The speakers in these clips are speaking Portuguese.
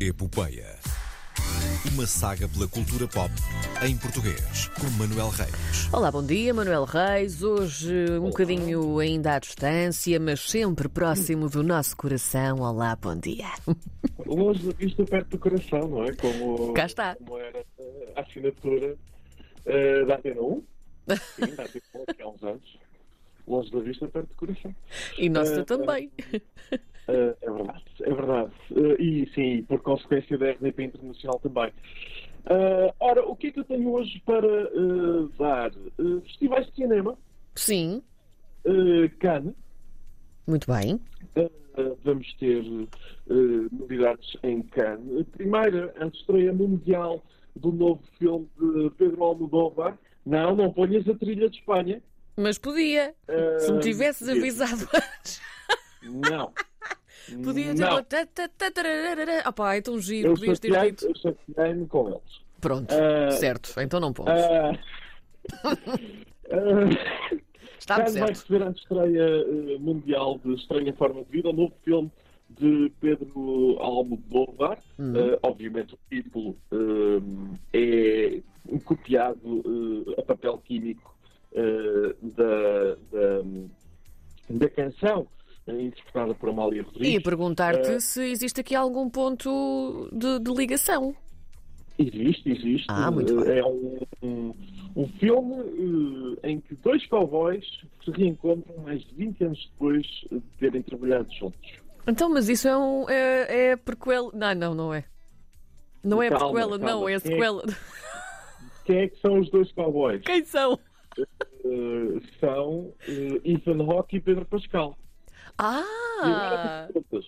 Epopeia. Uma saga pela cultura pop em português, com Manuel Reis. Olá, bom dia, Manuel Reis. Hoje um bocadinho ainda à distância, mas sempre próximo do nosso coração. Olá, bom dia. Longe da vista, perto do coração, não é? Como, Cá está. como era eh, a assinatura eh, da Atena 1. Sim, da Atena 1, aqui há uns anos. Longe da vista, perto do coração. E nossa Eh, também. Eh, é verdade, é verdade. Eh, e sim, por consequência da RDP Internacional também. Eh, ora, o que é que eu tenho hoje para dar? Festivais de cinema, Sim, Cannes. muito bem. Uh, vamos ter uh, novidades em Cannes. A primeira, a estreia mundial do novo filme de Pedro Almodóvar. Não, não ponhas a trilha de Espanha. Mas podia. Uh, Se me tivesses avisado antes, Não. Podia ter. Tararara. Opá, é tão giro, Eu podias ter dito. eu chateei-me com eles. Pronto, Uh, certo, então não posso. Uh, uh, Está Cannes vai certo. receber a estreia uh, mundial de Estranha Forma de Vida, o novo filme de Pedro Almodóvar. Uhum. Uh, obviamente o título um, é copiado uh, a papel químico uh, da, da, da canção uh, interpretada por Amália Rodrigues. Ia perguntar-te Eh, se existe aqui algum ponto de, de ligação. Existe, existe. Ah, Uh, bem. É um, um, um filme uh, em que dois cowboys se reencontram mais de 20 anos depois de terem trabalhado juntos. Então, mas isso é um. É, é prequel. Não, não, não é. Não é Calma, prequela, não, calma. é Quem é- sequela. Quem é que são os dois cowboys? Quem são? Uh, são uh, Ethan Hawke e Pedro Pascal. E Ah! agora perguntas.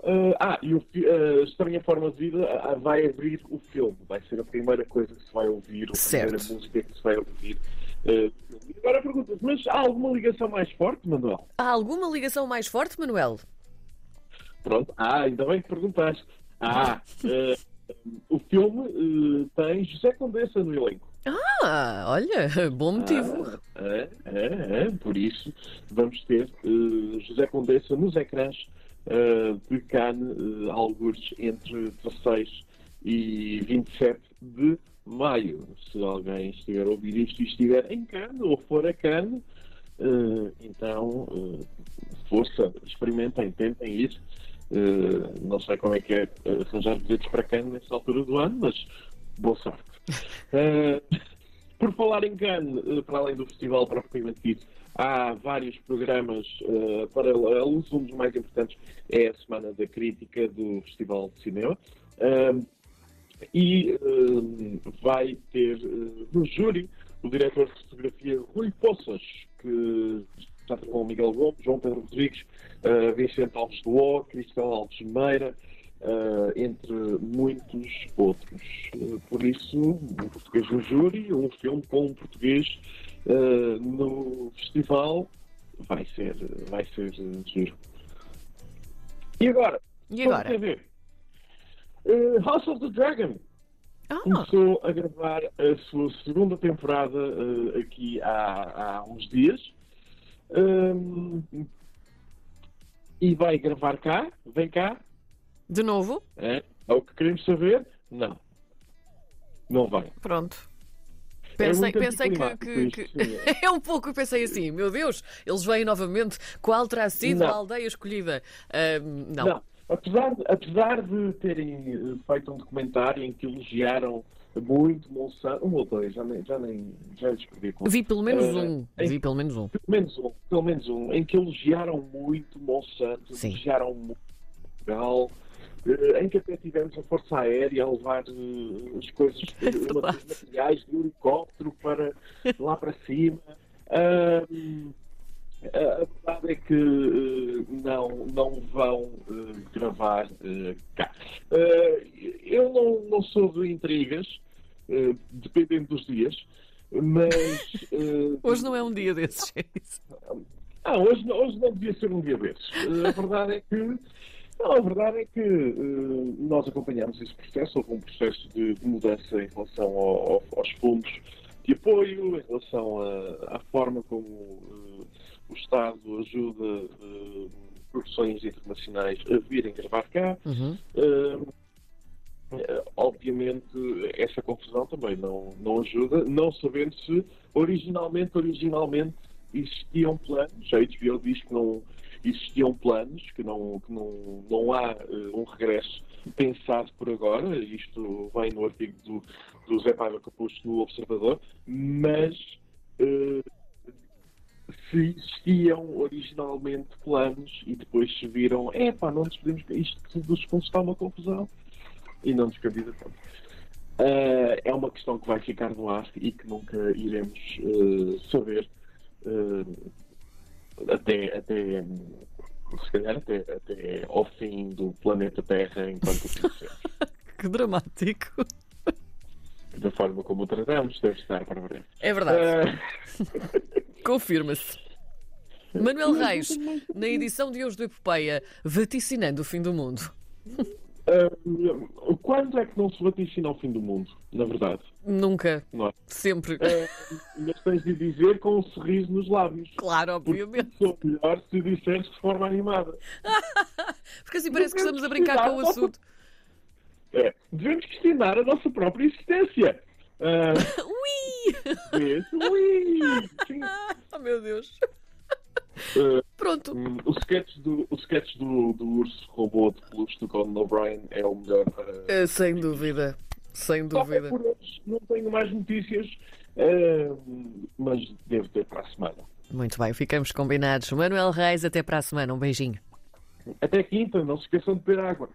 Uh, ah, e o a Estranha Forma de Vida ah, vai abrir o filme. Vai ser a primeira coisa que se vai ouvir, a Certo. primeira música que se vai ouvir. uh. E agora perguntas, mas há alguma ligação mais forte, Manuel? Há alguma ligação mais forte, Manuel? Pronto, ah, ainda bem que perguntaste. Ah, uh, o filme uh, tem José Condessa no elenco. Ah, olha, bom motivo. Ah, é, é, é, por isso vamos ter uh, José Condessa nos ecrãs uh, de Cannes, uh, algures entre 16 e 27 de maio. Se alguém estiver a ouvir isto e estiver em Cannes ou for a Cannes, uh, então uh, força, experimentem, tentem ir. Uh, não sei como é que é uh, arranjar bilhetes para Cannes nesta altura do ano, mas boa sorte. Uh, por falar em Cannes, uh, para além do festival propriamente dito, há vários programas uh, paralelos. Um dos mais importantes é a Semana da Crítica do Festival de Cinema. Um, e vai ter uh, no júri o diretor de fotografia Rui Poças, que está com o Miguel Gomes, João Pedro Rodrigues, uh, Vicente Alves do O, Cristóvão Alves Meira, uh, entre muitos outros. Uh, por isso, um português no júri, um filme com um português no festival, vai ser, vai ser giro. E agora? E agora? House of the Dragon Ah, começou a gravar a sua segunda temporada aqui há, há uns dias. Um, e vai gravar cá? Vem cá? de novo? É, é o que queremos saber? Não. Não vai. Pronto. É Pensei, muito pensei que, que- que-. É um pouco, pensei assim, meu Deus, eles vêm novamente. Qual terá sido Não. a aldeia escolhida? Ahm, não. Não. Apesar, de- apesar de terem feito um documentário em que elogiaram muito Monsanto, um ou dois, já nem, já nem já. Vi pelo menos Eh, um. em- Vi pelo menos um. Pelo menos um, pelo menos um, em que elogiaram muito Monsanto, Sim. elogiaram muito Portugal, eh, em que até tivemos a Força Aérea a levar eh, as coisas, os materiais de helicóptero para lá para cima. A verdade é que não, não vão eh, gravar eh, cá. Eu não, não sou de intrigas, eh, dependendo dos dias, mas. eh, Hoje não é um dia desses. é isso. ah, hoje, não- hoje não devia ser um dia desses. Eh, A verdade é que. Não, a verdade é que eh, nós acompanhamos esse processo, houve um processo de, de mudança em relação ao- ao- aos fundos de apoio, em relação à, forma como eh, o Estado ajuda eh, produções internacionais a virem gravar cá. Uhum. Eh, obviamente, essa confusão também não, não ajuda, não sabendo se originalmente, originalmente existiam planos. A HBO diz que não existiam planos, que não, que não, não há uh, um regresso pensado por agora. Isto vem no artigo do, do Zé Paiva Capucho no Observador, mas uh, se existiam originalmente planos e depois se viram, é pá, não nos podemos, isto dos fundos está uma confusão e não nos candidatamos. Uh, é uma questão que vai ficar no ar e que nunca iremos uh, saber uh, até, até se calhar até, até ao fim do planeta Terra enquanto conhecemos. que dramático. Da forma como o tratamos, deve estar para breve. É verdade. Confirma-se. Manuel Reis, na edição de hoje do Epopeia, vaticinando o fim do mundo. Uh, quando é que não se vaticina o fim do mundo, na verdade? Nunca. Não é? Sempre. Uh, mas tens de dizer com um sorriso nos lábios. Claro, obviamente. Sou melhor se disseres de forma animada. Porque assim parece que estamos a brincar com o assunto. É, devemos questionar a nossa própria existência. Uh, ui! Isso, ui! Sim. Oh, meu Deus. Uh, Pronto. Um, o sketch, do, o sketch do, do urso robô de peluche do Conan O'Brien é o melhor. Uh, sem dúvida. Sem dúvida. Por hoje não tenho mais notícias, uh, mas devo ter para a semana. Muito bem, ficamos combinados. Manuel Reis, até para a semana. Um beijinho. Até quinta, não se esqueçam de beber água.